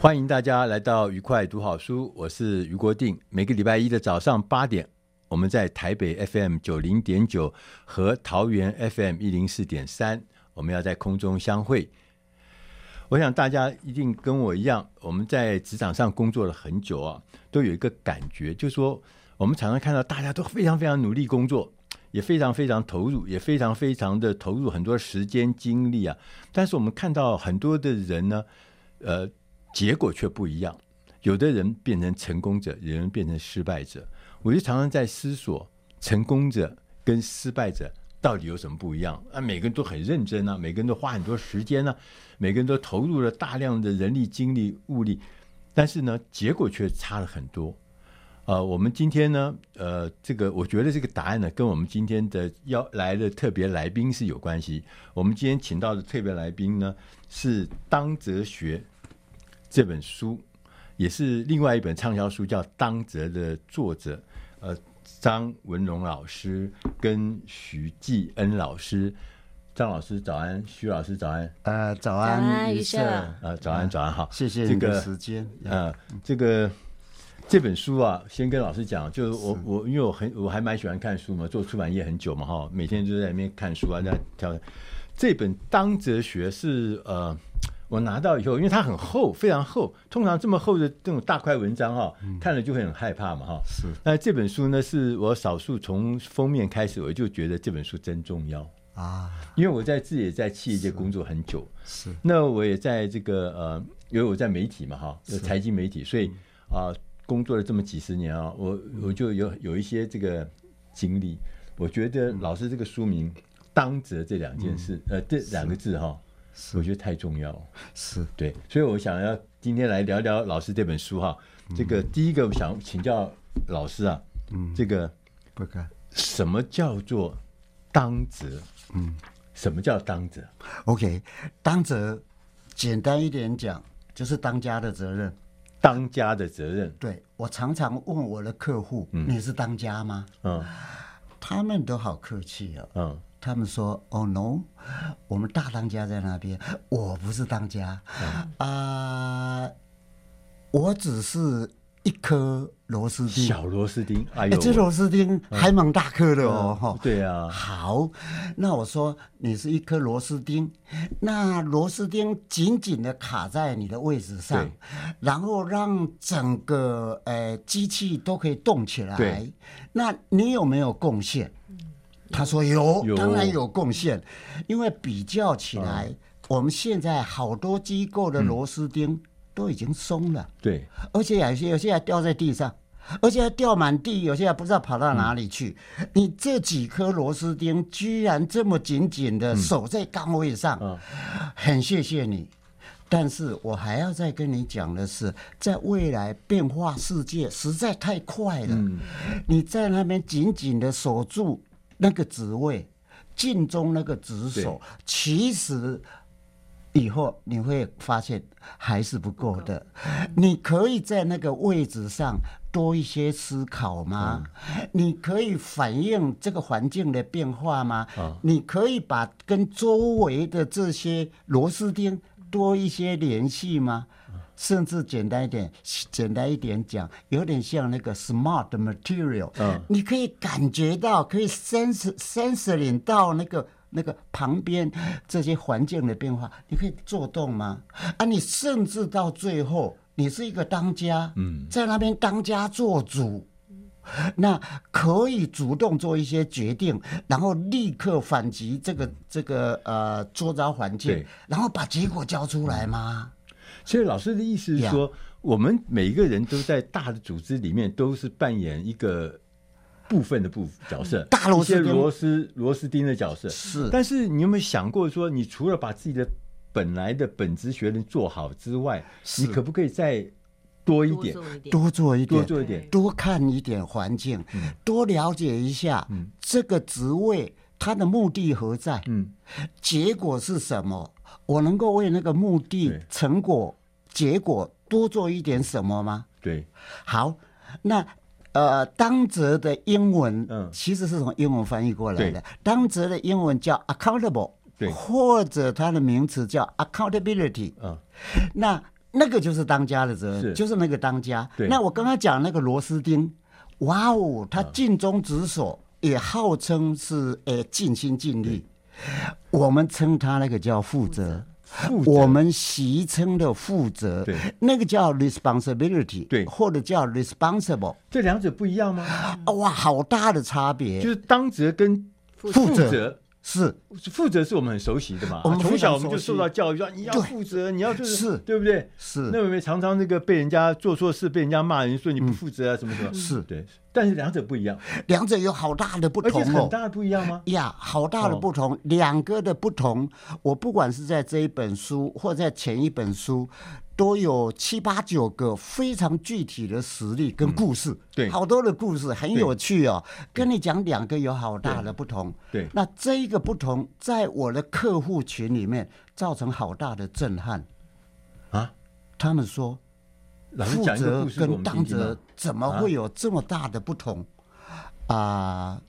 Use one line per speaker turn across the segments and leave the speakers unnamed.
欢迎大家来到愉快读好书，我是俞国定。每个礼拜一的早上八点，我们在台北 FM 九零点九和桃园 FM 一零四点三，我们要在空中相会。我想大家一定跟我一样，我们在职场上工作了很久啊，都有一个感觉，就是说我们常常看到大家都非常非常努力工作，也非常非常投入，也非常非常的投入很多时间精力啊。但是我们看到很多的人呢，呃。结果却不一样，有的人变成成功者，有人变成失败者。我就常常在思索，成功者跟失败者到底有什么不一样？啊，每个人都很认真啊，每个人都花很多时间呢、啊，每个人都投入了大量的人力、精力、物力，但是呢，结果却差了很多。呃，我们今天呢，呃，这个我觉得这个答案呢，跟我们今天的要来的特别来宾是有关系。我们今天请到的特别来宾呢，是《当哲学》。这本书也是另外一本畅销书，叫《当责》的作者，呃，张文荣老师跟徐继恩老师。张老师早安，徐老师早安。
呃，早安，俞社。
呃，早安，早安，好，
谢谢这个时间。
呃，这个这本书啊，先跟老师讲，就是我我因为我很我还蛮喜欢看书嘛，做出版业很久嘛，哈，每天就在那边看书啊，在挑。这本《当哲学》是呃。我拿到以后，因为它很厚，非常厚。通常这么厚的这种大块文章哈、看了就会很害怕嘛哈。是。那这本书呢，是我少数从封面开始我就觉得这本书真重要啊。因为我在自己也在企业界工作很久，是。那我也在这个呃，因为我在媒体嘛哈，有财经媒体，所以啊、呃，工作了这么几十年啊，我我就有有一些这个经历。我觉得老师这个书名“当责”这两件事，嗯、呃，这两个字哈。是我觉得太重要了，是对，所以我想要今天来聊聊老师这本书哈。嗯、这个第一个，我想请教老师啊，嗯，这个不该什么叫做当责？嗯，什么叫当责
？OK，当责简单一点讲，就是当家的责任。
当家的责任。
对，我常常问我的客户，嗯、你是当家吗？嗯，他们都好客气哦。嗯。他们说：“哦，no，我们大当家在那边，我不是当家啊，嗯 uh, 我只是一颗螺丝钉，
小螺丝钉。哎呦，
这螺丝钉还蛮大颗的哦，哈、
嗯。对啊，
好，那我说你是一颗螺丝钉，那螺丝钉紧紧的卡在你的位置上，然后让整个呃机器都可以动起来。那你有没有贡献？”他说有，有。当然有贡献，因为比较起来，嗯、我们现在好多机构的螺丝钉都已经松了，对、嗯，而且有些有些还掉在地上，而且还掉满地，有些还不知道跑到哪里去。嗯、你这几颗螺丝钉居然这么紧紧的守在岗位上，嗯、很谢谢你。但是我还要再跟你讲的是，在未来变化世界实在太快了，嗯、你在那边紧紧的守住。那个职位，尽忠那个职守，其实以后你会发现还是不够的。你可以在那个位置上多一些思考吗？嗯、你可以反映这个环境的变化吗？嗯、你可以把跟周围的这些螺丝钉多一些联系吗？甚至简单一点，简单一点讲，有点像那个 smart material。嗯，你可以感觉到，可以 sense sensing 到那个那个旁边这些环境的变化，你可以做动吗？啊，你甚至到最后，你是一个当家，嗯，在那边当家做主。那可以主动做一些决定，然后立刻反击这个这个呃周遭环境，然后把结果交出来吗？
其实老师的意思是说，我们每一个人都在大的组织里面都是扮演一个部分的部角色，
大螺丝
螺丝螺丝钉的角色。
是。
但是你有没有想过说，你除了把自己的本来的本职学能做好之外，你可不可以再多一点，
多做一点，
多做一点，
多看一点环境，多了解一下这个职位它的目的何在？嗯，结果是什么？我能够为那个目的、成果、结果多做一点什么吗？
对，
好，那呃，当责的英文，嗯，其实是从英文翻译过来的。当责的英文叫 accountable，对，或者它的名词叫 accountability，嗯，那。那个就是当家的责任，是就是那个当家。对那我刚刚讲那个螺丝钉，哇哦，他尽忠职守，也号称是诶尽心尽力。我们称他那个叫负责，负我们习称的负责，对，那个叫 responsibility，对，或者叫 responsible，
这两者不一样吗？
哇，好大的差别，
就是当责跟负责。
是
负责是我们很熟悉的嘛，我们从小我们就受到教育说你要负责，你要就是，对不对？
是。
那有没有常常那个被人家做错事，被人家骂人说你不负责啊什么什么？
是
对。但是两者不一样，
两者有好大的不同哦，
很大的不一样吗？
呀，好大的不同，两个的不同，我不管是在这一本书或在前一本书。都有七八九个非常具体的实例跟故事，嗯、对，好多的故事很有趣哦。跟你讲两个有好大的不同，
对，
那这一个不同在我的客户群里面造成好大的震撼啊！他们说，负责跟当责怎么会有这么大的不同啊，啊？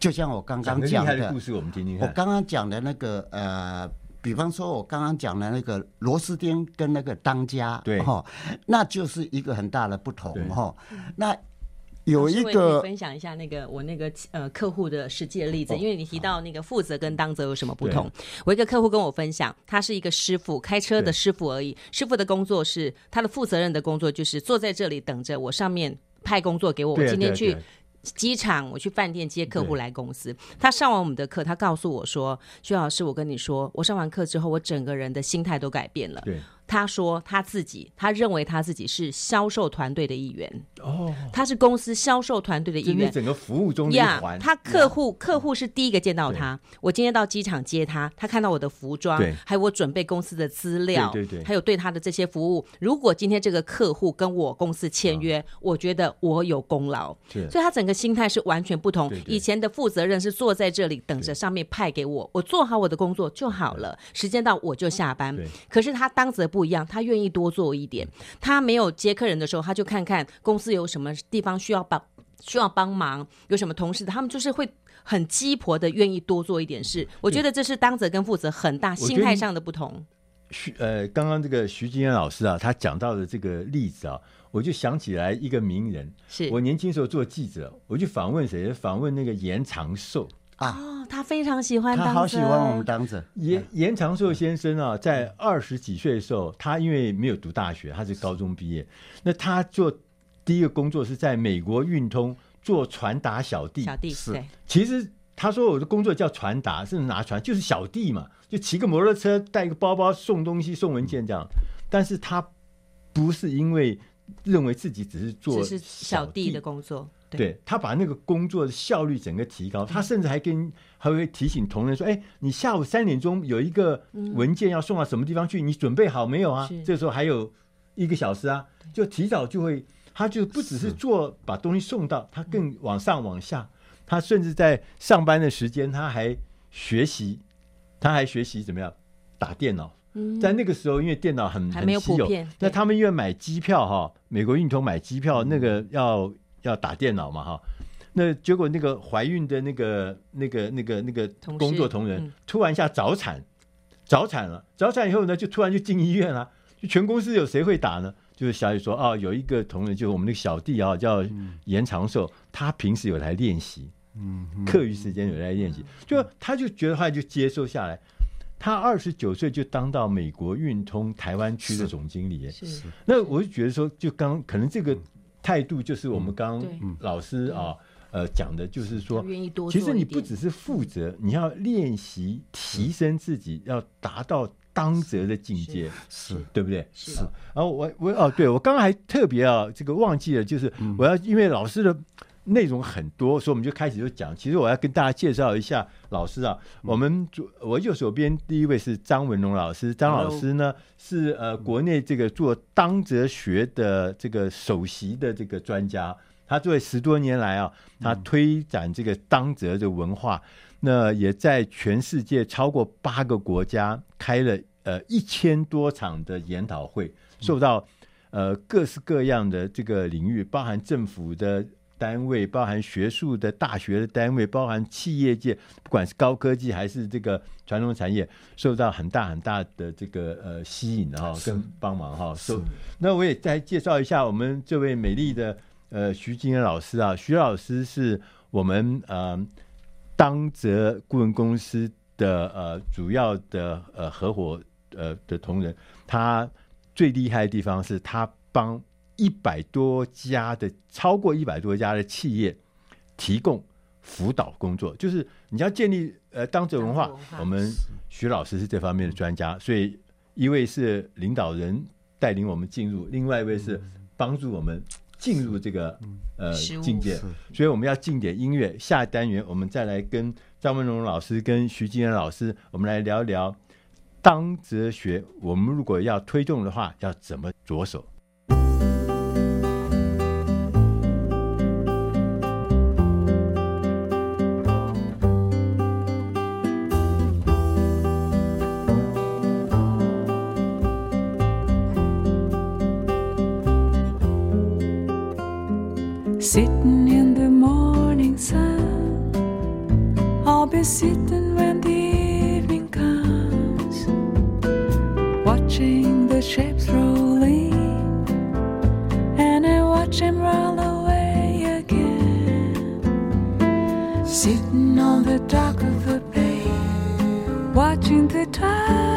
就像我刚刚讲的
故事，我们听听
看。我刚刚讲的那个呃。比方说，我刚刚讲的那个螺丝钉跟那个当家，
对
哈，那就是一个很大的不同哈。那有一个
分享一下那个我那个呃客户的实际的例子，因为你提到那个负责跟当责有什么不同。我一个客户跟我分享，他是一个师傅，开车的师傅而已。师傅的工作是他的负责任的工作，就是坐在这里等着我上面派工作给我，我今天去。机场，我去饭店接客户来公司。他上完我们的课，他告诉我说：“薛老师，我跟你说，我上完课之后，我整个人的心态都改变了。”对。他说他自己，他认为他自己是销售团队的一员。哦，他是公司销售团队的一员。
整个服务中的一环。
他客户客户是第一个见到他。我今天到机场接他，他看到我的服装，还有我准备公司的资料，对对，还有对他的这些服务。如果今天这个客户跟我公司签约，我觉得我有功劳。所以他整个心态是完全不同。以前的负责任是坐在这里等着上面派给我，我做好我的工作就好了，时间到我就下班。可是他当责不。不一样，他愿意多做一点。他没有接客人的时候，他就看看公司有什么地方需要帮需要帮忙，有什么同事，他们就是会很鸡婆的愿意多做一点事。我觉得这是当责跟负责很大心态上的不同。
徐呃，刚刚这个徐金燕老师啊，他讲到的这个例子啊，我就想起来一个名人。
是
我年轻时候做记者，我就访问谁？访问那个严长寿。
啊、哦，他非常喜欢当，
他好喜欢我们当着。
严严长寿先生啊，在二十几岁的时候，他因为没有读大学，他是高中毕业。那他做第一个工作是在美国运通做传达小弟。
小弟是，
其实他说我的工作叫传达，是拿传，就是小弟嘛，就骑个摩托车，带个包包送东西、送文件这样。但是他不是因为认为自己只是做
只是小弟的工作。对，
对，他把那个工作的效率整个提高，他甚至还跟还会提醒同仁说：“哎，你下午三点钟有一个文件要送到什么地方去，你准备好没有啊？这时候还有一个小时啊，就提早就会，他就不只是做把东西送到，他更往上往下，他甚至在上班的时间他还学习，他还学习怎么样打电脑。在那个时候，因为电脑很很稀有，那他们因为买机票哈，美国运通买机票那个要。要打电脑嘛哈，那结果那个怀孕的那个那个那个那个工作同仁突然一下早产，早产了，早产以后呢就突然就进医院了，就全公司有谁会打呢？就是小雨说啊，有一个同仁，就是我们那个小弟啊，叫严长寿，嗯、他平时有来练习，嗯，课余时间有来练习，就他就觉得他就接受下来。他二十九岁就当到美国运通台湾区的总经理，是，是。那我就觉得说，就刚可能这个态度就是我们刚刚老师啊，呃讲的，就是说，其实你不只是负责，你要练习提升自己，要达到当责的境界，是。对不对？是。然后我我哦，对我刚刚还特别啊，这个忘记了，就是我要因为老师的。内容很多，所以我们就开始就讲。其实我要跟大家介绍一下老师啊。我们左我右手边第一位是张文龙老师，张老师呢是呃国内这个做当哲学的这个首席的这个专家。他作为十多年来啊，他推展这个当哲的文化，那也在全世界超过八个国家开了呃一千多场的研讨会，受到呃各式各样的这个领域，包含政府的。单位包含学术的大学的单位，包含企业界，不管是高科技还是这个传统产业，受到很大很大的这个呃吸引哈，跟帮忙哈。受那我也再介绍一下我们这位美丽的呃徐金恩老师啊，徐老师是我们呃当泽顾问公司的呃主要的呃合伙呃的同仁，他最厉害的地方是他帮。一百多家的，超过一百多家的企业提供辅导工作，就是你要建立呃当责文化，我们徐老师是这方面的专家，所以一位是领导人带领我们进入，另外一位是帮助我们进入这个呃境界，所以我们要进点音乐。下单元我们再来跟张文龙老师跟徐金元老师，我们来聊聊当哲学，我们如果要推动的话，要怎么着手？Sitting on the dock of the bay, watching the tide.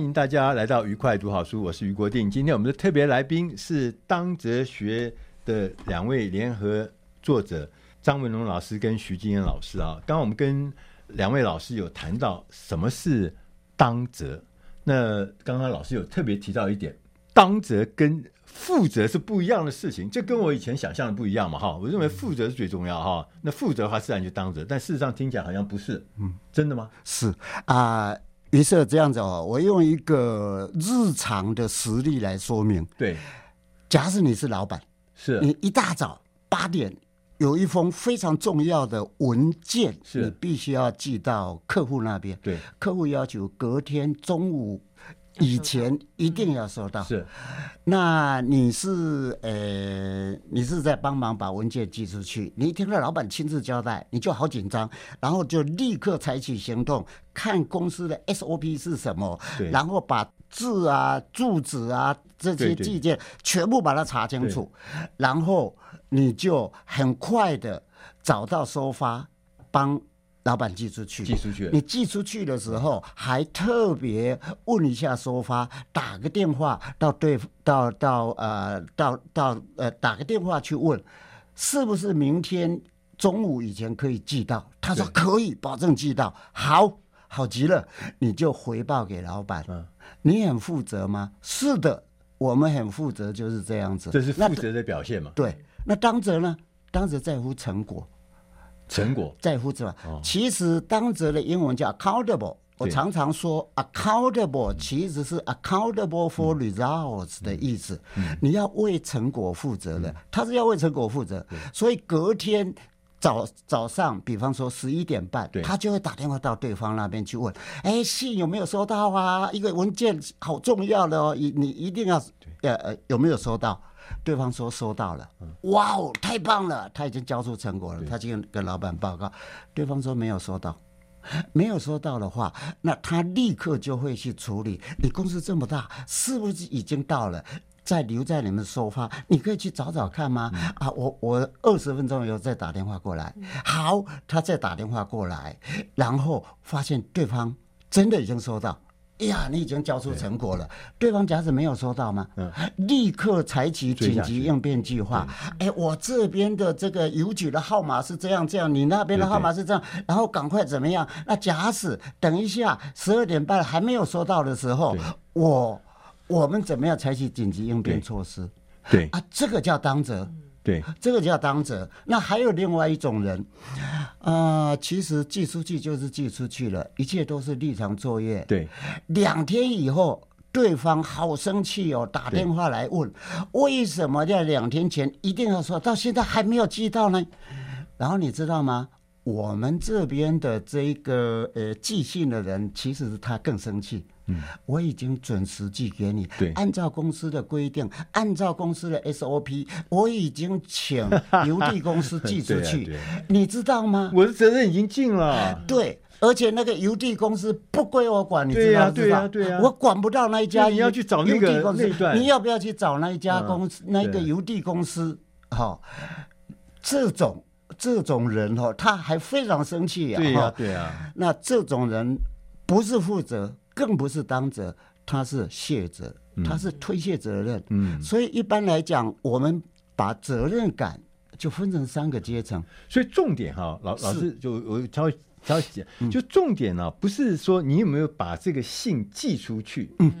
欢迎大家来到愉快读好书，我是于国定。今天我们的特别来宾是当哲学的两位联合作者张文龙老师跟徐金燕老师啊。刚刚我们跟两位老师有谈到什么是当哲，那刚刚老师有特别提到一点，当哲跟负责是不一样的事情，这跟我以前想象的不一样嘛哈。我认为负责是最重要哈，那负责的话自然就当哲，但事实上听起来好像不是，嗯，真的吗？
是啊。于是这样子哦，我用一个日常的实例来说明。
对，
假使你是老板，
是
你一大早八点有一封非常重要的文件，
是
你必须要寄到客户那边。
对，
客户要求隔天中午。以前一定要收到，
是。
那你是呃，你是在帮忙把文件寄出去？你听到老板亲自交代，你就好紧张，然后就立刻采取行动，看公司的 SOP 是什么，然后把字啊、住址啊这些寄件全部把它查清楚，然后你就很快的找到收发帮。老板寄出去，
寄出去。
你寄出去的时候，还特别问一下收发，打个电话到对，到到呃，到到呃，打个电话去问，是不是明天中午以前可以寄到？他说可以，保证寄到。好，好极了，你就回报给老板。嗯，你很负责吗？是的，我们很负责，就是这样子。
这是负责的表现嘛？
对。那当责呢？当责在乎成果。
成果
在乎是吧？其实当责的英文叫 accountable。我常常说 accountable 其实是 accountable for results 的意思。你要为成果负责的，他是要为成果负责。所以隔天早早上，比方说十一点半，他就会打电话到对方那边去问：哎，信有没有收到啊？一个文件好重要的哦，你你一定要呃呃有没有收到？对方说收到了，哇哦，太棒了！他已经交出成果了，他就跟老板报告。对方说没有收到，没有收到的话，那他立刻就会去处理。你公司这么大，是不是已经到了？再留在你们收发，你可以去找找看吗？啊，我我二十分钟以后再打电话过来。好，他再打电话过来，然后发现对方真的已经收到。哎呀，你已经交出成果了，对，对方假使没有收到吗？嗯，立刻采取紧急应变计划。哎，我这边的这个邮局的号码是这样这样，你那边的号码是这样，然后赶快怎么样？那假使等一下十二点半还没有收到的时候，我我们怎么样采取紧急应变措施？
对，对
啊，这个叫当责。
对，
这个叫当责。那还有另外一种人，啊、呃，其实寄出去就是寄出去了，一切都是日常作业。
对，
两天以后，对方好生气哦，打电话来问，为什么在两天前一定要说到现在还没有寄到呢？然后你知道吗？我们这边的这个呃寄信的人，其实是他更生气。嗯，我已经准时寄给你，
对，
按照公司的规定，按照公司的 SOP，我已经请邮递公司寄出 去，啊、你知道吗？
我的责任已经尽了。
对，而且那个邮递公司不归我管，你知道吗？
对呀，对呀，
我管不到那一家，
你要去找那个邮递公司，
你要不要去找那一家公司？嗯、那个邮递公司，哈、哦，这种这种人哈，他还非常生气呀，
对呀，对呀，
那这种人不是负责。更不是当责，他是卸责，他是推卸责任。嗯，所以一般来讲，我们把责任感就分成三个阶层。
所以重点哈，老老师就我稍微稍微讲，就重点呢，不是说你有没有把这个信寄出去，嗯，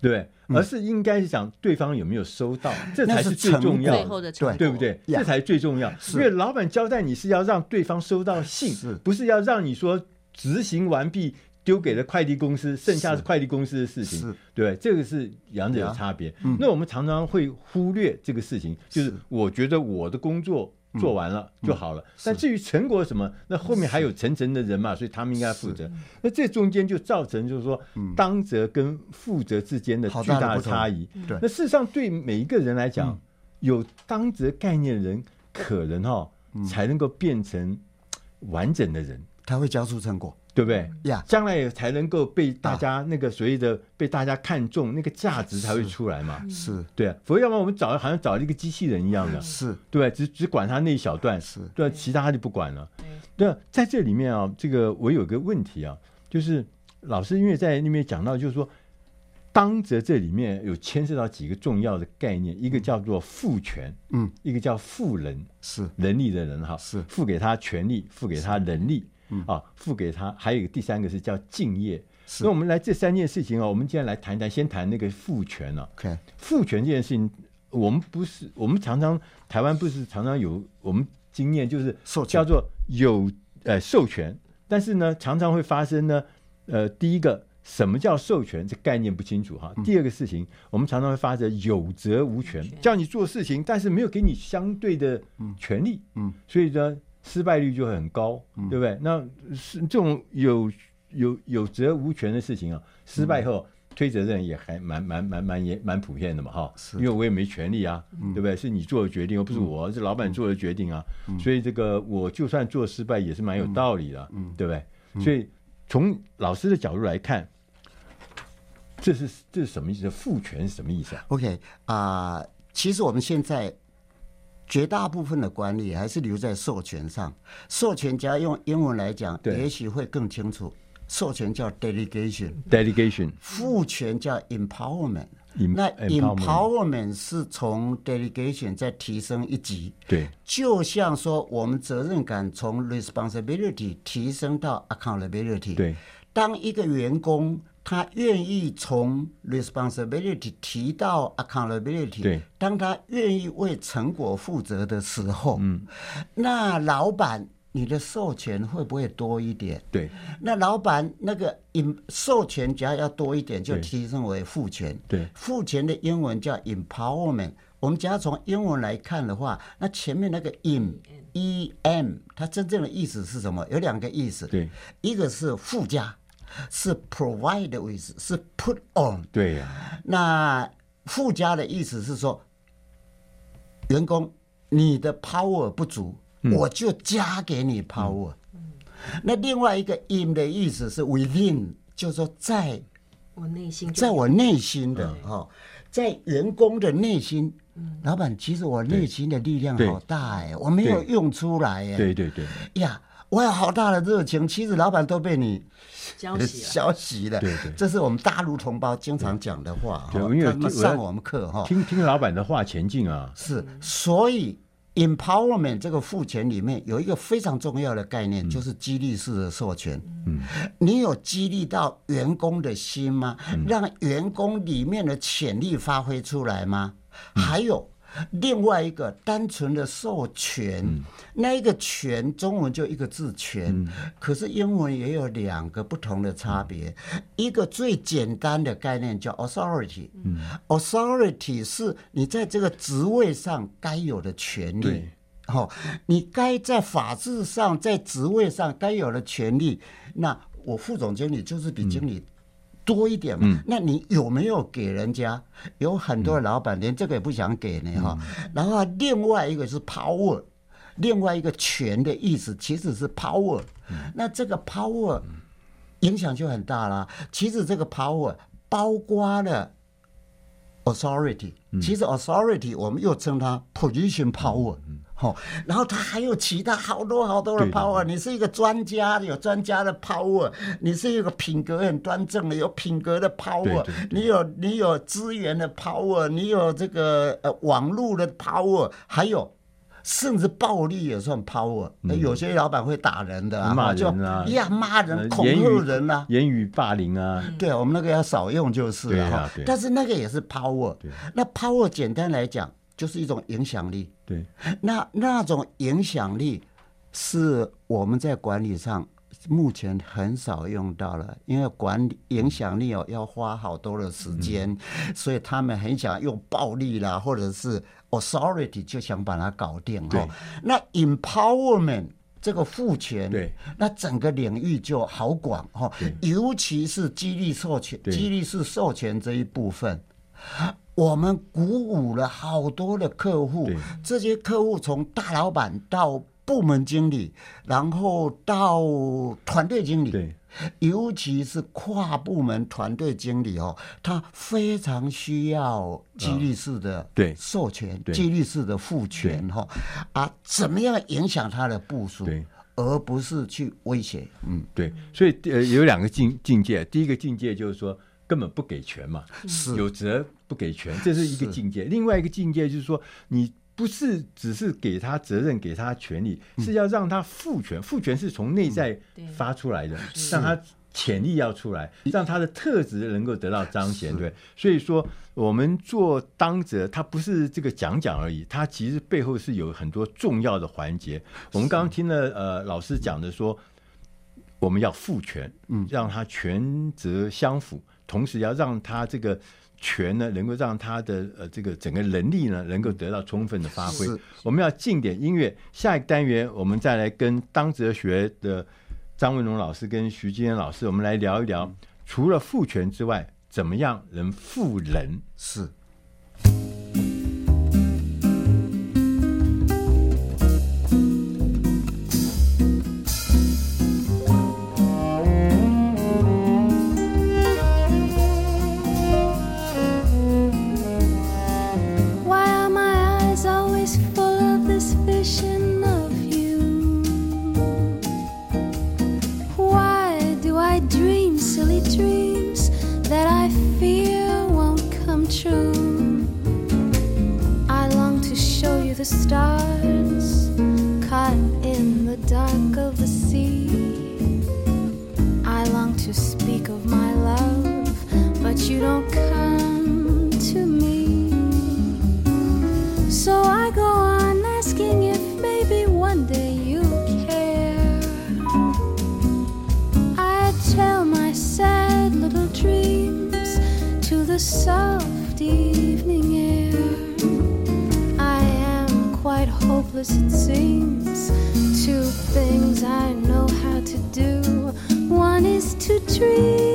对，而是应该是讲对方有没有收到，这才是最重要的，对对不对？这才最重要，因为老板交代你是要让对方收到信，不是要让你说执行完毕。丢给了快递公司，剩下是。快递公司的事情，对，这个是两者有差别。那我们常常会忽略这个事情，就是我觉得我的工作做完了就好了，但至于成果什么，那后面还有层层的人嘛，所以他们应该负责。那这中间就造成就是说，当责跟负责之间的巨大的差异。对，那事实上对每一个人来讲，有当责概念的人，可能哈才能够变成完整的人，
他会加速成果。
对不对？呀？将来也才能够被大家那个所谓的被大家看中，那个价值才会出来嘛。
是，
对啊。否则要不然我们找好像找一个机器人一样的，
是。
对，只只管他那一小段，
是。
对，其他就不管了。对，在这里面啊，这个我有个问题啊，就是老师因为在那边讲到，就是说当着这里面有牵涉到几个重要的概念，一个叫做赋权，
嗯，
一个叫赋能，
是。
能力的人哈，
是。
赋给他权利，赋给他能力，
嗯
啊，付给他，还有一个第三个是叫敬业。
是。
那我们来这三件事情啊，我们今天来谈谈，先谈那个赋权啊。
OK，
赋权这件事情，我们不是，我们常常台湾不是常常有我们经验，就是叫做有呃授权，但是呢，常常会发生呢，呃，第一个什么叫授权，这概念不清楚哈。第二个事情，我们常常会发生有责无权，叫你做事情，但是没有给你相对的权利，
嗯，
所以呢，失败率就很高，对不对？那是这种有。有有责无权的事情啊，失败后、嗯、推责任也还蛮蛮蛮蛮也蛮普遍的嘛，哈，因为我也没权利啊，嗯、对不对？是你做的决定，又不是我，嗯、是老板做的决定啊，嗯、所以这个我就算做失败也是蛮有道理的，嗯、对不对？嗯、所以从老师的角度来看，这是这是什么意思？赋权是什么意思啊
？OK 啊、呃，其实我们现在绝大部分的管理还是留在授权上，授权家用英文来讲，也许会更清楚。授权叫 delegation，delegation，赋权叫 empowerment。那 empowerment 是从 delegation 再提升一级。
对，
就像说我们责任感从 responsibility 提升到 accountability。
对，
当一个员工他愿意从 responsibility 提到 accountability，
对，
当他愿意为成果负责的时候，嗯，那老板。你的授权会不会多一点？
对，
那老板那个 in 授权只要要多一点，就提升为赋权。
对，
赋权的英文叫 empowerment。我们只要从英文来看的话，那前面那个 em e m 它真正的意思是什么？有两个意思。
对，
一个是附加，是 provide with，是 put on。
对呀、啊。
那附加的意思是说，员工你的 power 不足。我就加给你 power。那另外一个 in 的意思是 within，就是说在
我内心，
在我内心的哈，在员工的内心，老板，其实我内心的力量好大哎，我没有用出来哎。
对对对。
呀，我有好大的热情，其实老板都被你
消息
消息了。
对对，
这是我们大陆同胞经常讲的话。
对，因为
上我们课哈，
听听老板的话前进啊。
是，所以。Empowerment 这个赋权里面有一个非常重要的概念，就是激励式的授权。嗯，你有激励到员工的心吗？让员工里面的潜力发挥出来吗？还有。另外一个单纯的授权，嗯、那一个权中文就一个字权，嗯、可是英文也有两个不同的差别。嗯、一个最简单的概念叫 authority，嗯，authority 是你在这个职位上该有的权利，哦，你该在法制上在职位上该有的权利。那我副总经理就是比经理。嗯多一点嘛？嗯、那你有没有给人家？有很多的老板连这个也不想给呢哈。嗯、然后另外一个是 power，另外一个权的意思其实是 power。嗯、那这个 power 影响就很大了。其实这个 power 包括了 authority，其实 authority 我们又称它 position power。然后他还有其他好多好多的 power。你是一个专家，有专家的 power；你是一个品格很端正的，有品格的 power 你。你有你有资源的 power，你有这个呃网络的 power，还有甚至暴力也算 power。嗯、有些老板会打人的啊，
骂人啊，
呀骂人、恐吓人啊，
言语霸凌啊。
对，我们那个要少用就是了哈。但是那个也是 power。那 power 简单来讲。就是一种影响力，
对，
那那种影响力是我们在管理上目前很少用到了，因为管理影响力哦要花好多的时间，嗯、所以他们很想用暴力啦，或者是 authority 就想把它搞定哦。那 empowerment 这个赋权，
对，
那整个领域就好广哈，对。尤其是激励授权、激励式授权这一部分。我们鼓舞了好多的客户，对。这些客户从大老板到部门经理，然后到团队经理，对。尤其是跨部门团队经理哦，他非常需要激励式的授权，哦、激励式的赋权哈，啊，怎么样影响他的部署，对。而不是去威胁，嗯，
对，所以呃有两个境境界，第一个境界就是说。根本不给权嘛，
是
有责不给权，这是一个境界。另外一个境界就是说，你不是只是给他责任、给他权利，是要让他赋权。赋权是从内在发出来的，让他潜力要出来，让他的特质能够得到彰显。对，所以说我们做当责，他不是这个讲讲而已，他其实背后是有很多重要的环节。我们刚刚听了呃老师讲的说。我们要赋权，嗯，让他权责相符，同时要让他这个权呢，能够让他的呃这个整个能力呢，能够得到充分的发挥。我们要进点音乐，下一个单元我们再来跟当哲学的张文荣老师跟徐金燕老师，我们来聊一聊，除了赋权之外，怎么样能赋能？
是。
that I fear won't come true. I long to show you the stars caught in the dark of the sea. I long to speak of my love, but you don't come. as it seems. Two things I know how to do one is to dream.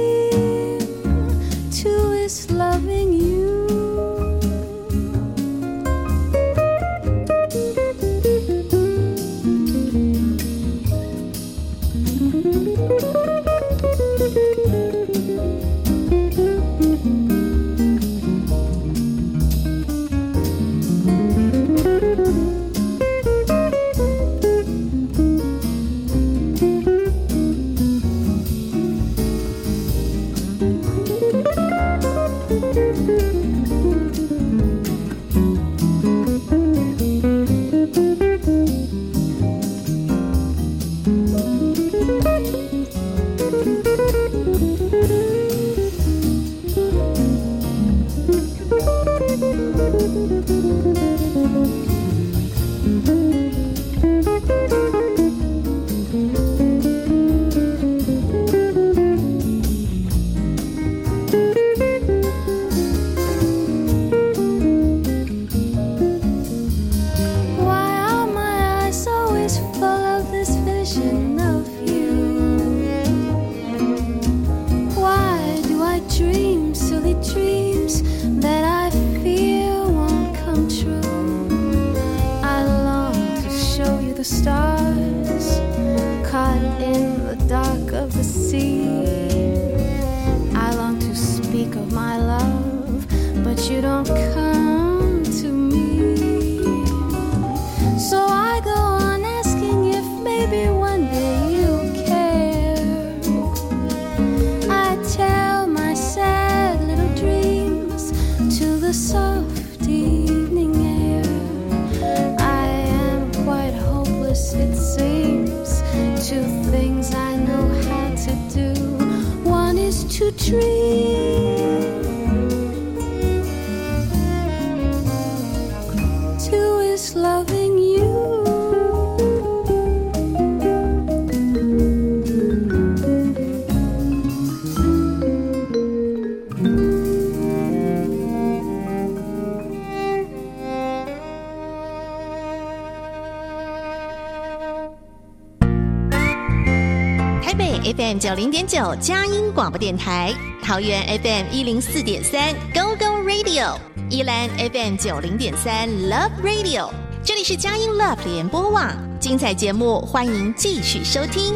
零点九佳音广播电台，桃园 FM 一零四点三 Go Go Radio，宜兰 FM 九零点三 Love Radio，这里是佳音 Love 联播网，精彩节目欢迎继续收听。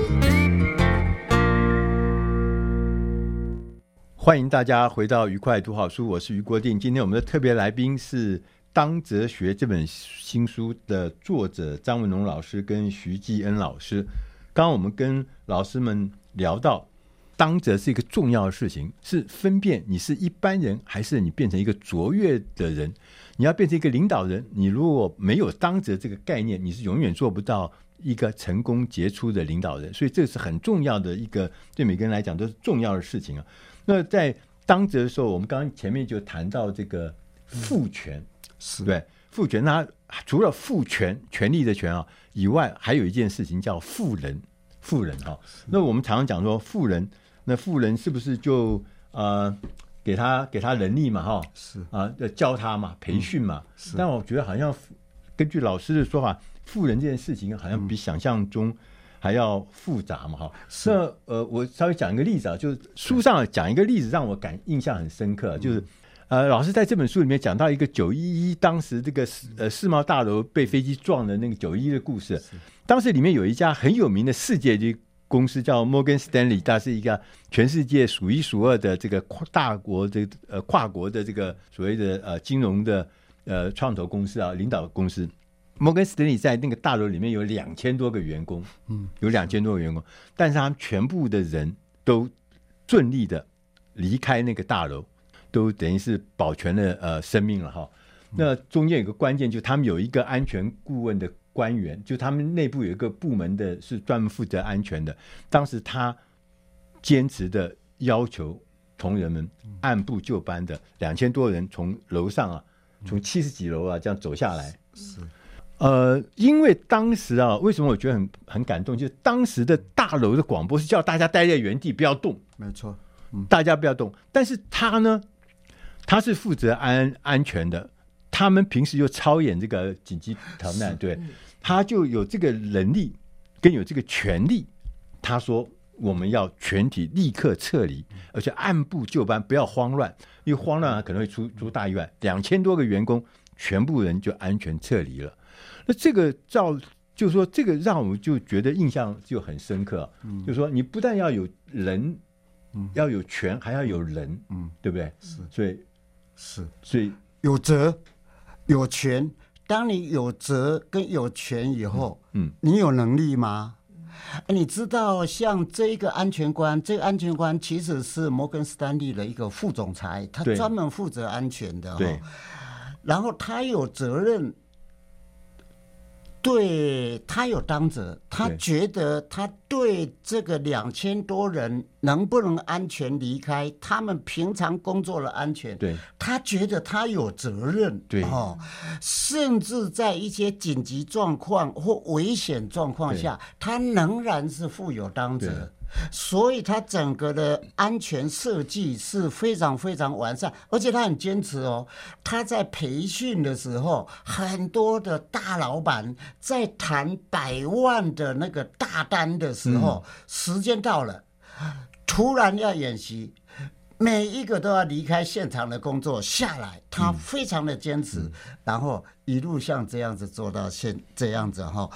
欢迎大家回到愉快读好书，我是余国定。今天我们的特别来宾是《当哲学》这本新书的作者张文龙老师跟徐继恩老师。刚刚我们跟老师们聊到，当责是一个重要的事情，是分辨你是一般人还是你变成一个卓越的人。你要变成一个领导人，你如果没有当责这个概念，你是永远做不到一个成功杰出的领导人。所以这是很重要的一个，对每个人来讲都是重要的事情啊。那在当责的时候，我们刚刚前面就谈到这个赋权，是对赋权。那除了赋权、权力的权啊以外，还有一件事情叫赋人。赋人哈，那我们常常讲说富人，那富人是不是就呃给他给他能力嘛哈？是。啊，要教他嘛，培训嘛。是，但我觉得好像根据老师的说法，富人这件事情好像比想象中还要复杂嘛哈。是，那呃，我稍微讲一个例子啊，就是书上讲一个例子让我感印象很深刻，就是呃，老师在这本书里面讲到一个九一一当时这个世呃世贸大楼被飞机撞的那个九一一的故事。当时里面有一家很有名的世界级公司叫摩根斯丹利，它是一个全世界数一数二的这个跨大国的呃跨国的这个所谓的呃金融的呃创投公司啊，领导公司。摩根斯丹利在那个大楼里面有两千多个员工，嗯，有两千多个员工，但是他们全部的人都顺利的离开那个大楼，都等于是保全了呃生命了哈。那中间有个关键，就他们有一个安全顾问的。官员就他们内部有一个部门的，是专门负责安全的。当时他坚持的要求同仁们按部就班的，两千多人从楼上啊，从七十几楼啊这样走下来。是，呃，因为当时啊，为什么我觉得很很感动？就是当时的大楼的广播是叫大家待在原地不要动，
没错，
大家不要动。但是他呢，他是负责安安全的。他们平时又操演这个紧急逃难，对，他就有这个能力跟有这个权利。他说：“我们要全体立刻撤离，而且按部就班，不要慌乱，因为慌乱可能会出出大意外。两千多个员工，全部人就安全撤离了。那这个照，就是说，这个让我们就觉得印象就很深刻。嗯，就是说，你不但要有人，嗯，要有权，还要有人，嗯，对不对？是，所以
是，
所以
有责。有权，当你有责跟有权以后，嗯，嗯，你有能力吗？你知道，像这一个安全官，这个安全官其实是摩根斯丹利的一个副总裁，他专门负责安全的，对，然后他有责任。对，他有担责，他觉得他对这个两千多人能不能安全离开，他们平常工作的安全，对，他觉得他有责任，对。哦，甚至在一些紧急状况或危险状况下，他仍然是负有担责。所以，他整个的安全设计是非常非常完善，而且他很坚持哦。他在培训的时候，很多的大老板在谈百万的那个大单的时候，时间到了，突然要演习，每一个都要离开现场的工作下来，他非常的坚持，然后。一路像这样子做到现这样子哈，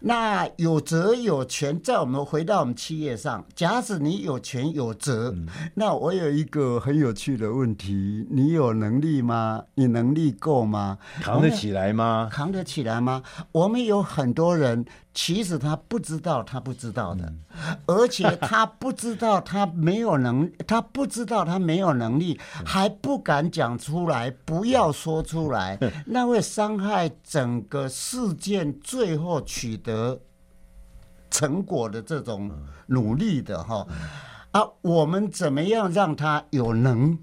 那有责有权，在我们回到我们企业上，假使你有权有责，那我有一个很有趣的问题：你有能力吗？你能力够吗？
扛得起来吗？
扛得起来吗？我们有很多人，其实他不知道他不知道的，而且他不知道他没有能，他不知道他没有能力，还不敢讲出来，不要说出来，那会伤。害整个事件最后取得成果的这种努力的哈啊，我们怎么样让他有能？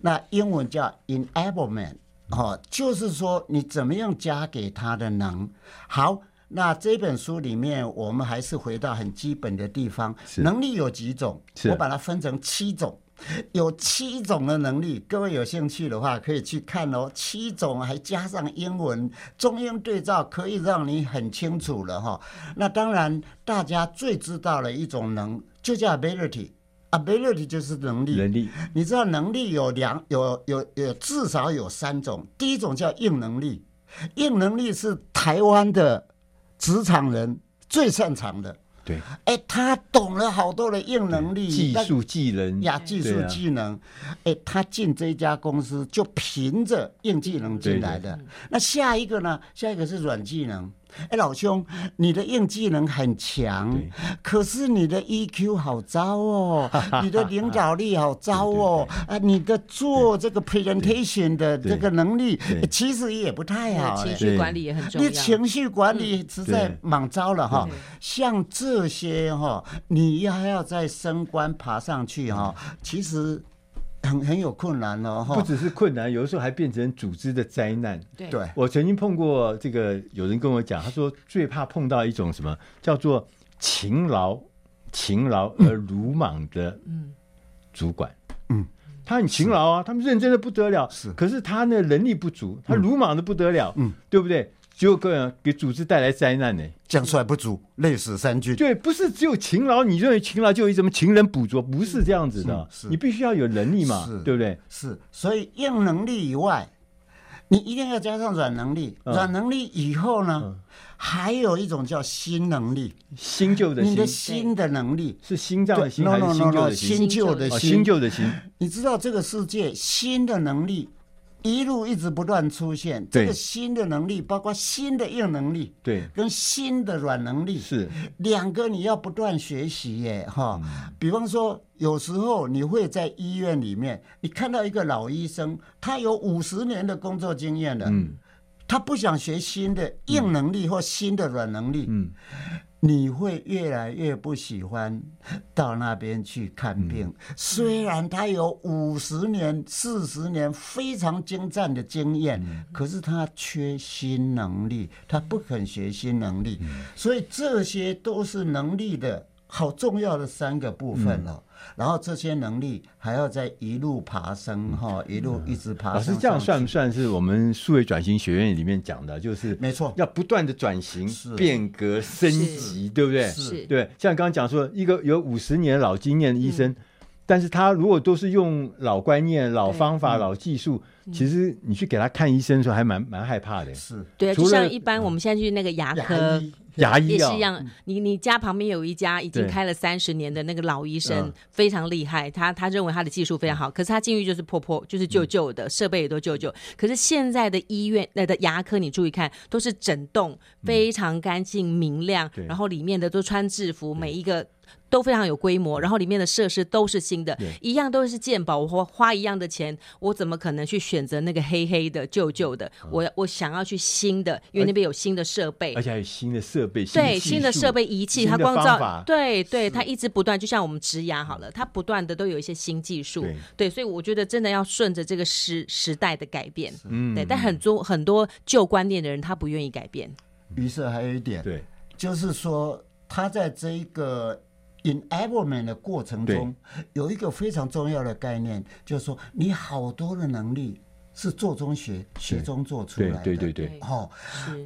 那英文叫 enablement 哈，就是说你怎么样加给他的能。好，那这本书里面我们还是回到很基本的地方，能力有几种？我把它分成七种。有七种的能力，各位有兴趣的话可以去看哦。七种还加上英文中英对照，可以让你很清楚了哈。那当然，大家最知道的一种能就叫 ability，ability 就是能力。能力，你知道能力有两有有有至少有三种。第一种叫硬能力，硬能力是台湾的职场人最擅长的。
对，
哎，他懂了好多的硬能力、
技术技能
呀，技术技能。哎，他进这家公司就凭着硬技能进来的。那下一个呢？下一个是软技能。哎，老兄，你的硬技能很强，可是你的 EQ 好糟哦，你的领导力好糟哦，啊，你的做这个 presentation 的这个能力其实也不太好，
情绪管理也很重要。
你情绪管理实在蛮糟了哈，像这些哈，你还要再升官爬上去哈，其实。很很有困难哦，
不只是困难，有的时候还变成组织的灾难。
对，
我曾经碰过这个，有人跟我讲，他说最怕碰到一种什么叫做勤劳、勤劳而鲁莽的主管。嗯，他很勤劳啊，他们认真的不得了，是，可是他呢能力不足，他鲁莽的不得了，嗯，对不对？就个人给组织带来灾难呢，
将帅不足，累死三军。
对，不是只有勤劳，你认为勤劳就有什么勤能补拙？不是这样子的，你必须要有能力嘛，对不对？
是，所以硬能力以外，你一定要加上软能力。软能力以后呢，还有一种叫新能力，
新旧的新，
你的新的能力
是心脏的心还是新旧的
新旧的
新旧的新？
你知道这个世界新的能力？一路一直不断出现这个新的能力，包括新的硬能力，
对，
跟新的软能力
是。
两个，你要不断学习耶，哈。比方说，有时候你会在医院里面，你看到一个老医生，他有五十年的工作经验了，嗯，他不想学新的硬能力或新的软能力，嗯。你会越来越不喜欢到那边去看病，嗯、虽然他有五十年、四十年非常精湛的经验，嗯、可是他缺新能力，他不肯学新能力，嗯、所以这些都是能力的好重要的三个部分了。嗯然后这些能力还要再一路爬升哈，一路一直爬升。
老师，这样算不算是我们数位转型学院里面讲的？就是
没错，
要不断的转型、变革、升级，对不对？是，对。像刚刚讲说，一个有五十年老经验的医生，但是他如果都是用老观念、老方法、老技术，其实你去给他看医生的时候，还蛮蛮害怕的。
是
对，就像一般我们现在去那个牙科。
牙医
也是一样，你你家旁边有一家已经开了三十年的那个老医生，非常厉害。他他认为他的技术非常好，可是他进去就是破破，就是旧旧的设备也都旧旧。可是现在的医院那的牙科，你注意看，都是整栋非常干净明亮，然后里面的都穿制服，每一个。都非常有规模，然后里面的设施都是新的，一样都是鉴宝，我花花一样的钱，我怎么可能去选择那个黑黑的旧旧的？我我想要去新的，因为那边有新的设备，
而且还有新的设备，
对，新的设备仪器，它光照，对对，它一直不断，就像我们植牙好了，它不断的都有一些新技术，对，所以我觉得真的要顺着这个时时代的改变，嗯，对，但很多很多旧观念的人，他不愿意改变。
于是还有一点，对，就是说他在这一个。Enablement 的过程中，有一个非常重要的概念，就是说，你好多的能力是做中学、学中做出来的。
对对对，
哦，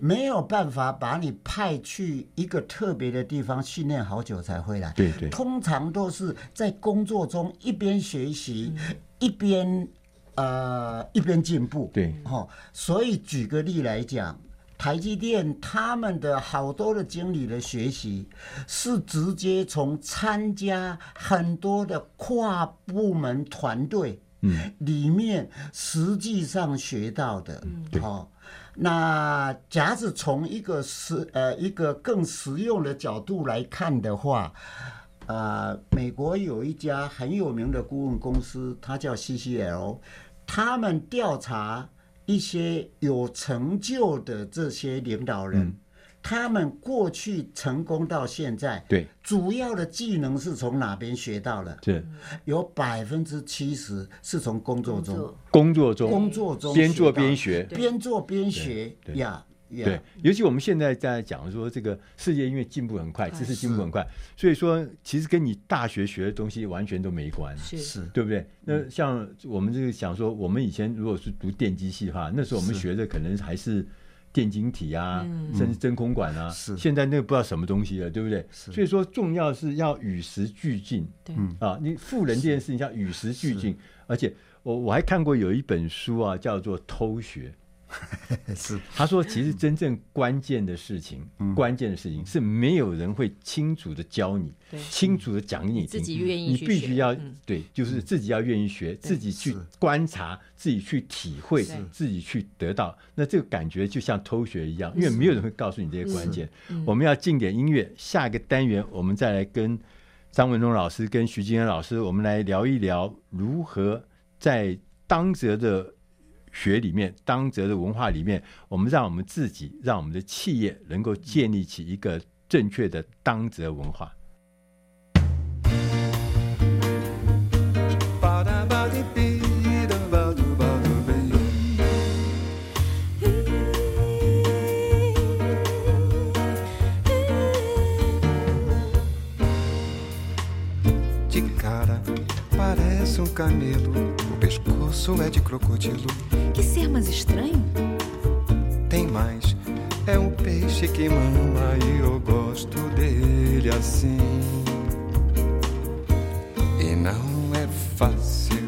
没有办法把你派去一个特别的地方训练好久才回来。
对对，
通常都是在工作中一边学习，一边呃一边进步。
对，
哦，所以举个例来讲。台积电他们的好多的经理的学习，是直接从参加很多的跨部门团队，嗯，里面实际上学到的，嗯，好，那假使从一个实呃一个更实用的角度来看的话，呃，美国有一家很有名的顾问公司，它叫 CCL，他们调查。一些有成就的这些领导人，嗯、他们过去成功到现在，
对，
主要的技能是从哪边学到的？
对，
有百分之七十是从工作中，
工作。中，
工作中
边做边学，
边做边学呀。
Yeah, 对，尤其我们现在在讲说，这个世界因为进步很快，知识进步很快，所以说其实跟你大学学的东西完全都没关，
是是，
对不对？那像我们这个想说，我们以前如果是读电机系的话，那时候我们学的可能还是电晶体啊，甚至真空管啊，是现在那个不知道什么东西了，对不对？所以说重要是要与时俱进，对啊，你富人这件事情要与时俱进，而且我我还看过有一本书啊，叫做《偷学》。
是，
他说，其实真正关键的事情，嗯、关键的事情是没有人会清楚的教你，
对。
清楚的讲给你听，你
自己愿意，
你必须要、嗯、对，就是自己要愿意学，自己去观察，自己去体会，自己去得到。那这个感觉就像偷学一样，因为没有人会告诉你这些关键。我们要进点音乐，下一个单元我们再来跟张文忠老师跟徐金恩老师，我们来聊一聊如何在当责的。学里面，当责的文化里面，我们让我们自己，让我们的企业能够建立起一个正确的当责文化。pescoço é de crocodilo.
Que ser mais estranho?
Tem mais. É um peixe que mama e eu gosto dele assim. E não é fácil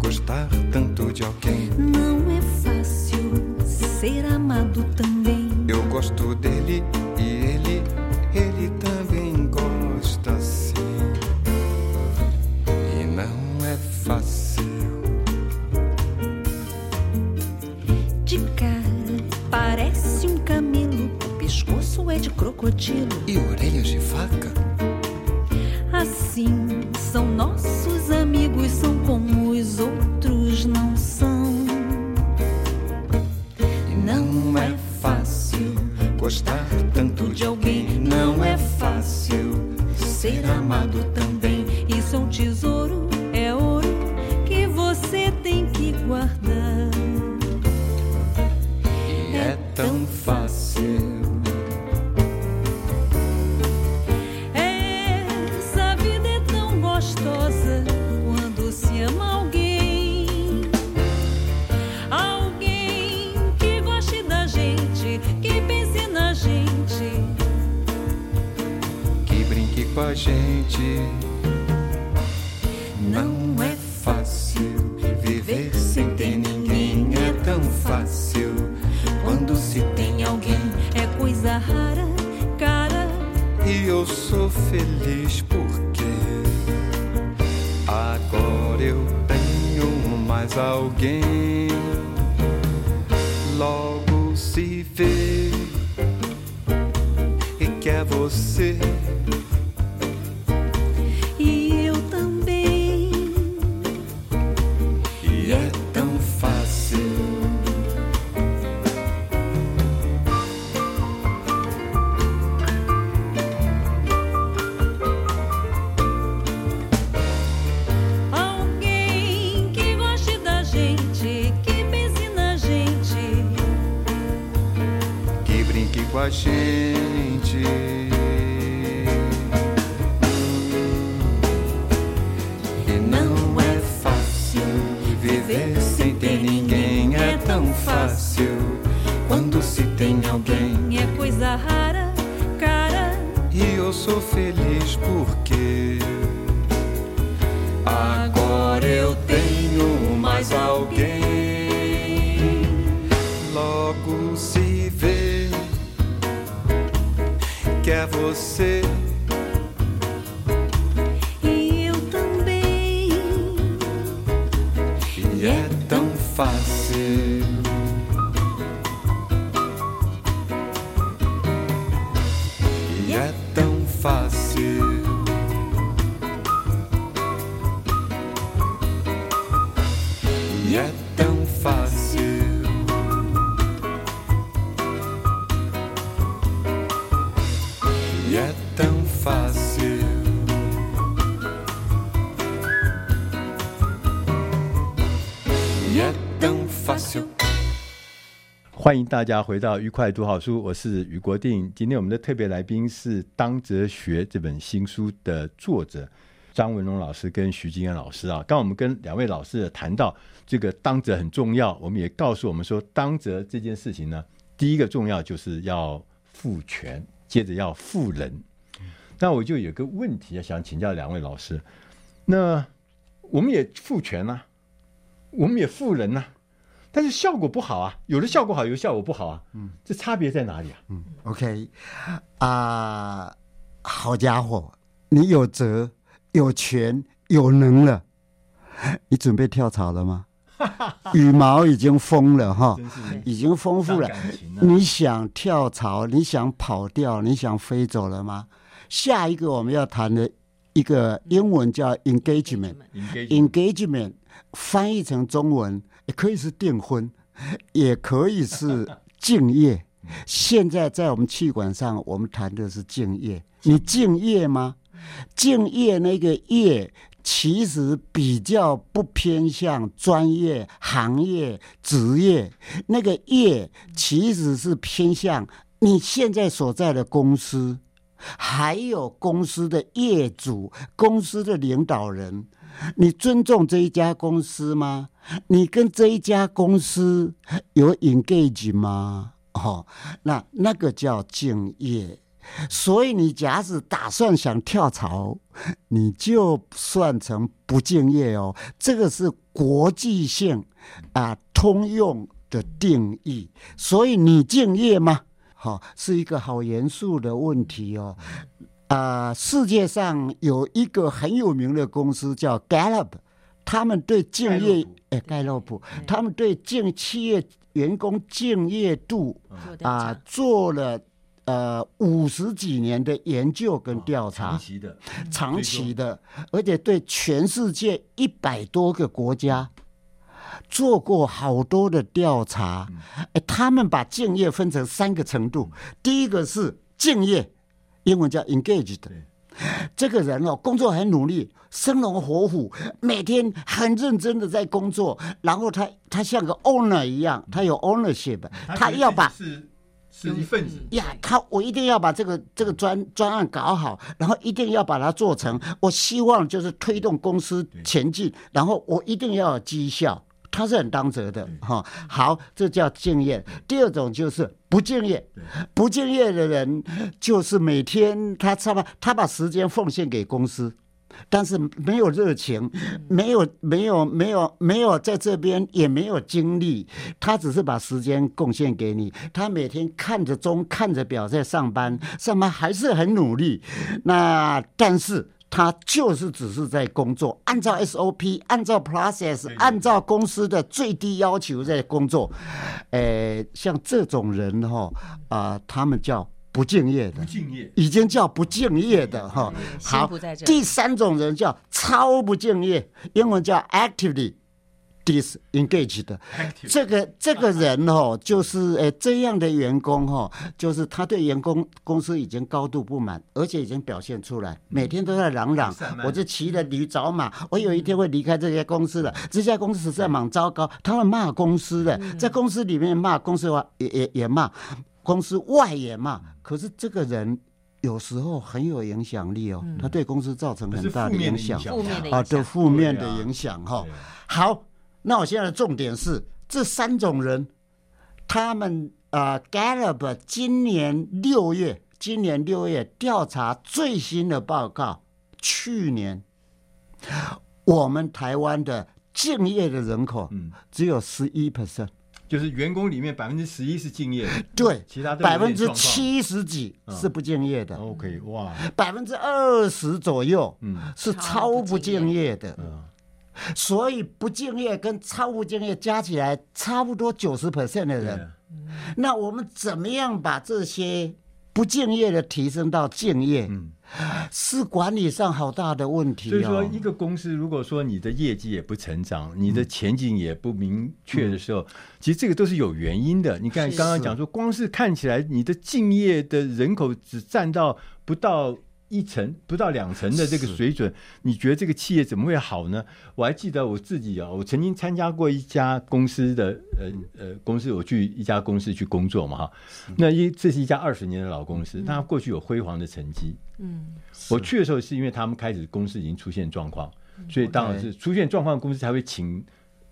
gostar tanto de alguém.
Não é fácil ser amado tanto
迎大家回到愉快读好书，我是余国定。今天我们的特别来宾是《当哲学》这本新书的作者张文荣老师跟徐金安老师啊。刚我们跟两位老师谈到这个当责很重要，我们也告诉我们说，当责这件事情呢，第一个重要就是要赋权，接着要赋人。那我就有个问题想请教两位老师，那我们也赋权啊，我们也赋人啊。
但是效果不好啊，有的效果好，有的效果不好啊，嗯，这差别在哪里啊？
嗯，OK，啊、呃，好家伙，你有责、有权、有能了，你准备跳槽了吗？羽毛已经丰了哈，已经丰富了。你想跳槽？你想跑掉？你想飞走了吗？下一个我们要谈的一个英文叫 engagement，engagement 翻译成中文也可以是订婚，也可以是敬业。现在在我们气管上，我们谈的是敬业。你敬业吗？敬业那个业。其实比较不偏向专业、行业、职业，那个业其实是偏向你现在所在的公司，还有公司的业主、公司的领导人。你尊重这一家公司吗？你跟这一家公司有 engage 吗？哦，那那个叫敬业。所以你假使打算想跳槽，你就算成不敬业哦。这个是国际性啊通用的定义。所以你敬业吗？好，是一个好严肃的问题哦。啊，世界上有一个很有名的公司叫 Gallup，他们对敬业哎盖洛普，他们对敬企业员工敬业度啊做了。呃，五十几年的研究跟调查，长期的，长期的，而且对全世界一百多个国家做过好多的调查。哎，他们把敬业分成三个程度，第一个是敬业，英文叫 engaged，这个人哦，工作很努力，生龙活虎，每天很认真的在工作，然后他他像个 owner 一样，他有 ownership，他要把。
是是一份子
呀，他我一定要把这个这个专专案搞好，然后一定要把它做成。我希望就是推动公司前进，然后我一定要有绩效，他是很当责的哈。好，这叫敬业。第二种就是不敬业，不敬业的人就是每天他他把他把时间奉献给公司。但是没有热情，没有没有没有没有在这边也没有精力，他只是把时间贡献给你。他每天看着钟看着表在上班，上班还是很努力。那但是他就是只是在工作，按照 SOP，按照 process，按照公司的最低要求在工作。呃，像这种人哈啊、呃，他们叫。不敬业的，已经叫不敬业的哈。好，第三种人叫超不敬业，英文叫 actively disengaged 的。这个这个人哦，就是诶这样的员工哈，就是他对员工公司已经高度不满，而且已经表现出来，每天都在嚷嚷，我就骑着驴找马，我有一天会离开这家公司了。这家公司实在蛮糟糕，他们骂公司的，在公司里面骂公司的话，也也也骂。公司外也骂，可是这个人有时候很有影响力哦，他对公司造成很大的影响，啊，对负面的影响哈。好，那我现在的重点是这三种人，他们呃，Gallup 今年六月，今年六月调查最新的报告，去年我们台湾的敬业的人口，只有十一 percent。
就是员工里面百分之十一是敬业的，
对，其他百分之七十几是不敬业的。
嗯、OK，哇，
百分之二十左右，嗯，是超不敬业的。嗯，所以不敬业跟超不敬业加起来差不多九十 percent 的人。嗯、那我们怎么样把这些不敬业的提升到敬业？嗯。是管理上好大的问题。所以
说，一个公司如果说你的业绩也不成长，你的前景也不明确的时候，其实这个都是有原因的。你看刚刚讲说，光是看起来你的敬业的人口只占到不到。一层不到两层的这个水准，你觉得这个企业怎么会好呢？我还记得我自己啊，我曾经参加过一家公司的呃呃公司，我去一家公司去工作嘛哈。那一这是一家二十年的老公司，它过去有辉煌的成绩。嗯，我去的时候是因为他们开始公司已经出现状况，所以当然是出现状况公司才会请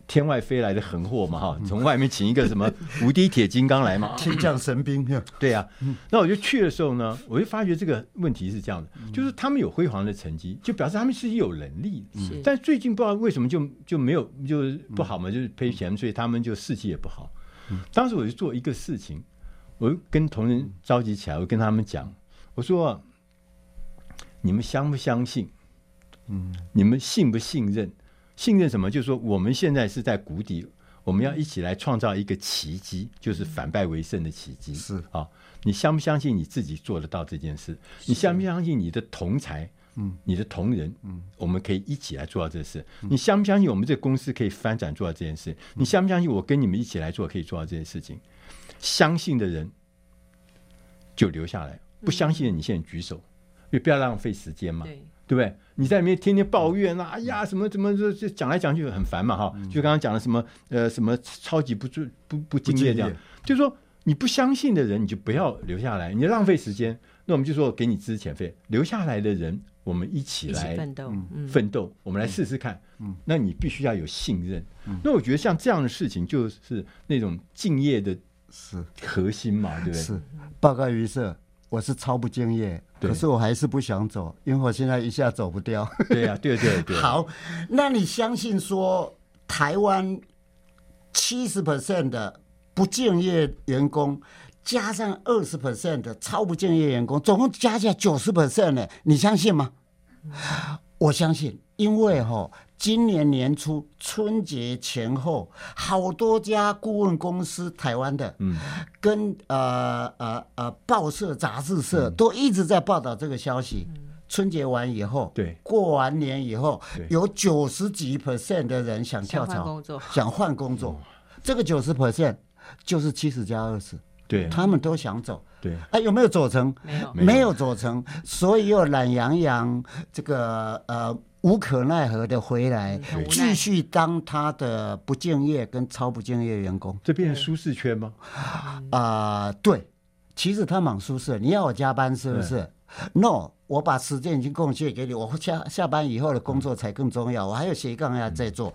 天外飞来的横祸嘛哈，从外面请一个什么 无敌铁金刚来嘛，
天降神兵。
对呀、啊，那我就去的时候呢，我就发觉这个问题是这样的，就是他们有辉煌的成绩，就表示他们是有能力，但最近不知道为什么就就没有就不好嘛，就是赔钱，所以他们就士气也不好。当时我就做一个事情，我就跟同仁召集起来，我跟他们讲，我说你们相不相信？嗯，你们信不信任？信任什么？就是说，我们现在是在谷底，我们要一起来创造一个奇迹，就是反败为胜的奇迹。
是
啊，你相不相信你自己做得到这件事？你相不相信你的同才，嗯，你的同仁，嗯，我们可以一起来做到这事？你相不相信我们这个公司可以翻转做到这件事？你相不相信我跟你们一起来做可以做到这件事情？相信的人就留下来，不相信的你现在举手，因为不要浪费时间嘛。对不对？你在里面天天抱怨啊，哎呀，什么什么，这这讲来讲去很烦嘛，哈。就刚刚讲的什么，呃，什么超级不不不不敬业这样，就是说你不相信的人，你就不要留下来，你浪费时间。那我们就说给你资遣费，留下来的人，我们一起来奋斗，奋斗，我们来试试看。嗯，那你必须要有信任。那我觉得像这样的事情，就是那种敬业的是核心嘛，对不对？
是报告于社。我是超不敬业，可是我还是不想走，因为我现在一下走不掉。
对呀、啊，对对对。
好，那你相信说台湾七十 percent 的不敬业员工，加上二十 percent 的超不敬业员工，总共加起来九十 percent 呢？你相信吗？我相信，因为哈。今年年初春节前后，好多家顾问公司，台湾的，嗯，跟呃呃呃报社、杂志社都一直在报道这个消息。春节完以后，对，过完年以后，有九十几 percent 的人想跳槽，想换工作。这个九十 percent 就是七十加二十，对，他们都想走，对，哎，有没有走成？没有，没有走成，所以又懒洋洋，这个呃。无可奈何的回来，继续当他的不敬业跟超不敬业员工，
这变成舒适圈吗？
啊、呃，对，其实他蛮舒适。你要我加班是不是？No，我把时间已经贡献给你，我下下班以后的工作才更重要。我还有斜杠要在做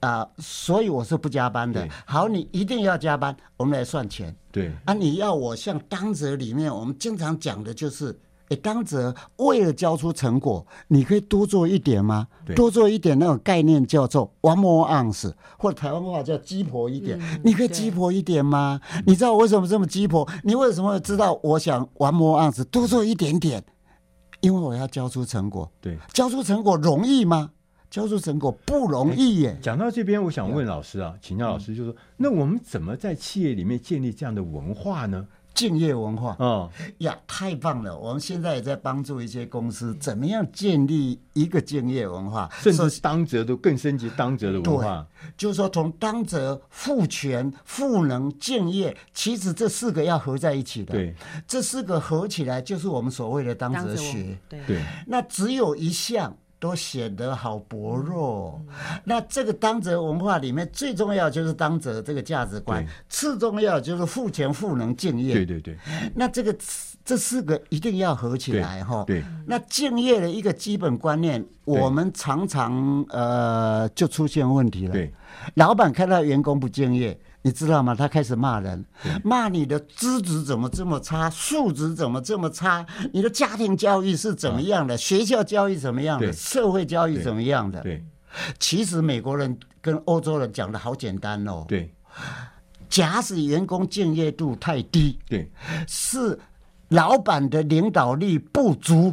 啊、呃，所以我是不加班的。好，你一定要加班，我们来算钱。对啊，你要我像当责里面，我们经常讲的就是。当责为了交出成果，你可以多做一点吗？多做一点那种概念叫做 one more ounce，或者台湾话叫鸡婆一点。嗯、你可以鸡婆一点吗？你知道我为什么这么鸡婆？你为什么知道我想 one more ounce 多做一点点？因为我要交出成果。对，交出成果容易吗？交出成果不容易耶。
讲到这边，我想问老师啊，请教老师，就是说，那我们怎么在企业里面建立这样的文化呢？
敬业文化哦呀，太棒了！我们现在也在帮助一些公司，怎么样建立一个敬业文化，
甚至当责都更升级当责的文化。
就是说，从当责、赋权、赋能、敬业，其实这四个要合在一起的。对，这四个合起来就是我们所谓的当责学。对，对，那只有一项。都显得好薄弱。那这个当责文化里面最重要就是当责这个价值观，次重要就是赋权、赋能、敬业。对对对。那这个这四个一定要合起来哈。对。那敬业的一个基本观念，我们常常呃就出现问题了。对。老板看到员工不敬业。你知道吗？他开始骂人，骂你的资质怎么这么差，素质怎么这么差？你的家庭教育是怎么样的？学校教育怎么样的？社会教育怎么样的？对，其实美国人跟欧洲人讲的好简单哦。对，假使员工敬业度太低，对，是老板的领导力不足。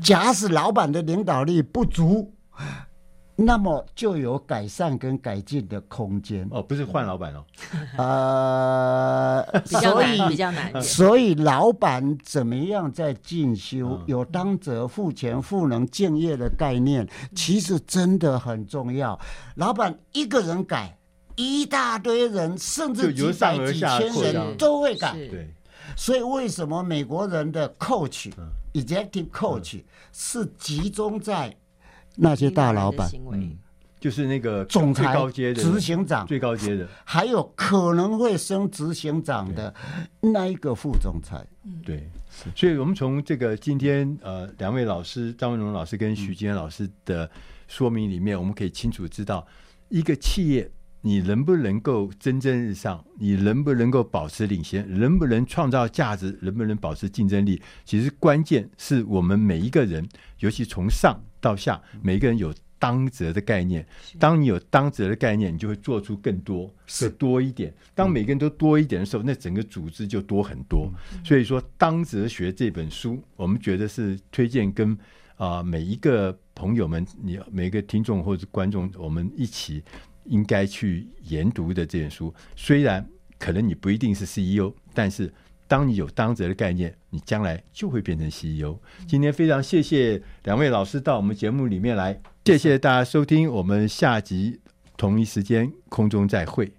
假使老板的领导力不足。那么就有改善跟改进的空间。
哦，不是换老板哦，
呃，所 以比较难，所以老板怎么样在进修，有当责、赋权、赋能、敬业的概念，其实真的很重要。老板一个人改，一大堆人，甚至几百几千人都会改。对，所以为什么美国人的 coach、executive coach 是集中在？那些大老板，
嗯，就是那个总裁、高阶的
执行长、
最高阶的，
还有可能会升执行长的那一个副总裁。
对，所以我们从这个今天呃两位老师张文荣老师跟徐金安老师的说明里面，我们可以清楚知道，一个企业。你能不能够蒸蒸日上？你能不能够保持领先？能不能创造价值？能不能保持竞争力？其实关键是我们每一个人，尤其从上到下，每一个人有当责的概念。当你有当责的概念，你就会做出更多，是多一点。当每个人都多一点的时候，那整个组织就多很多。所以说，《当责学》这本书，我们觉得是推荐跟啊、呃、每一个朋友们，你每一个听众或者观众，我们一起。应该去研读的这本书，虽然可能你不一定是 CEO，但是当你有当责的概念，你将来就会变成 CEO。今天非常谢谢两位老师到我们节目里面来，谢谢大家收听，我们下集同一时间空中再会。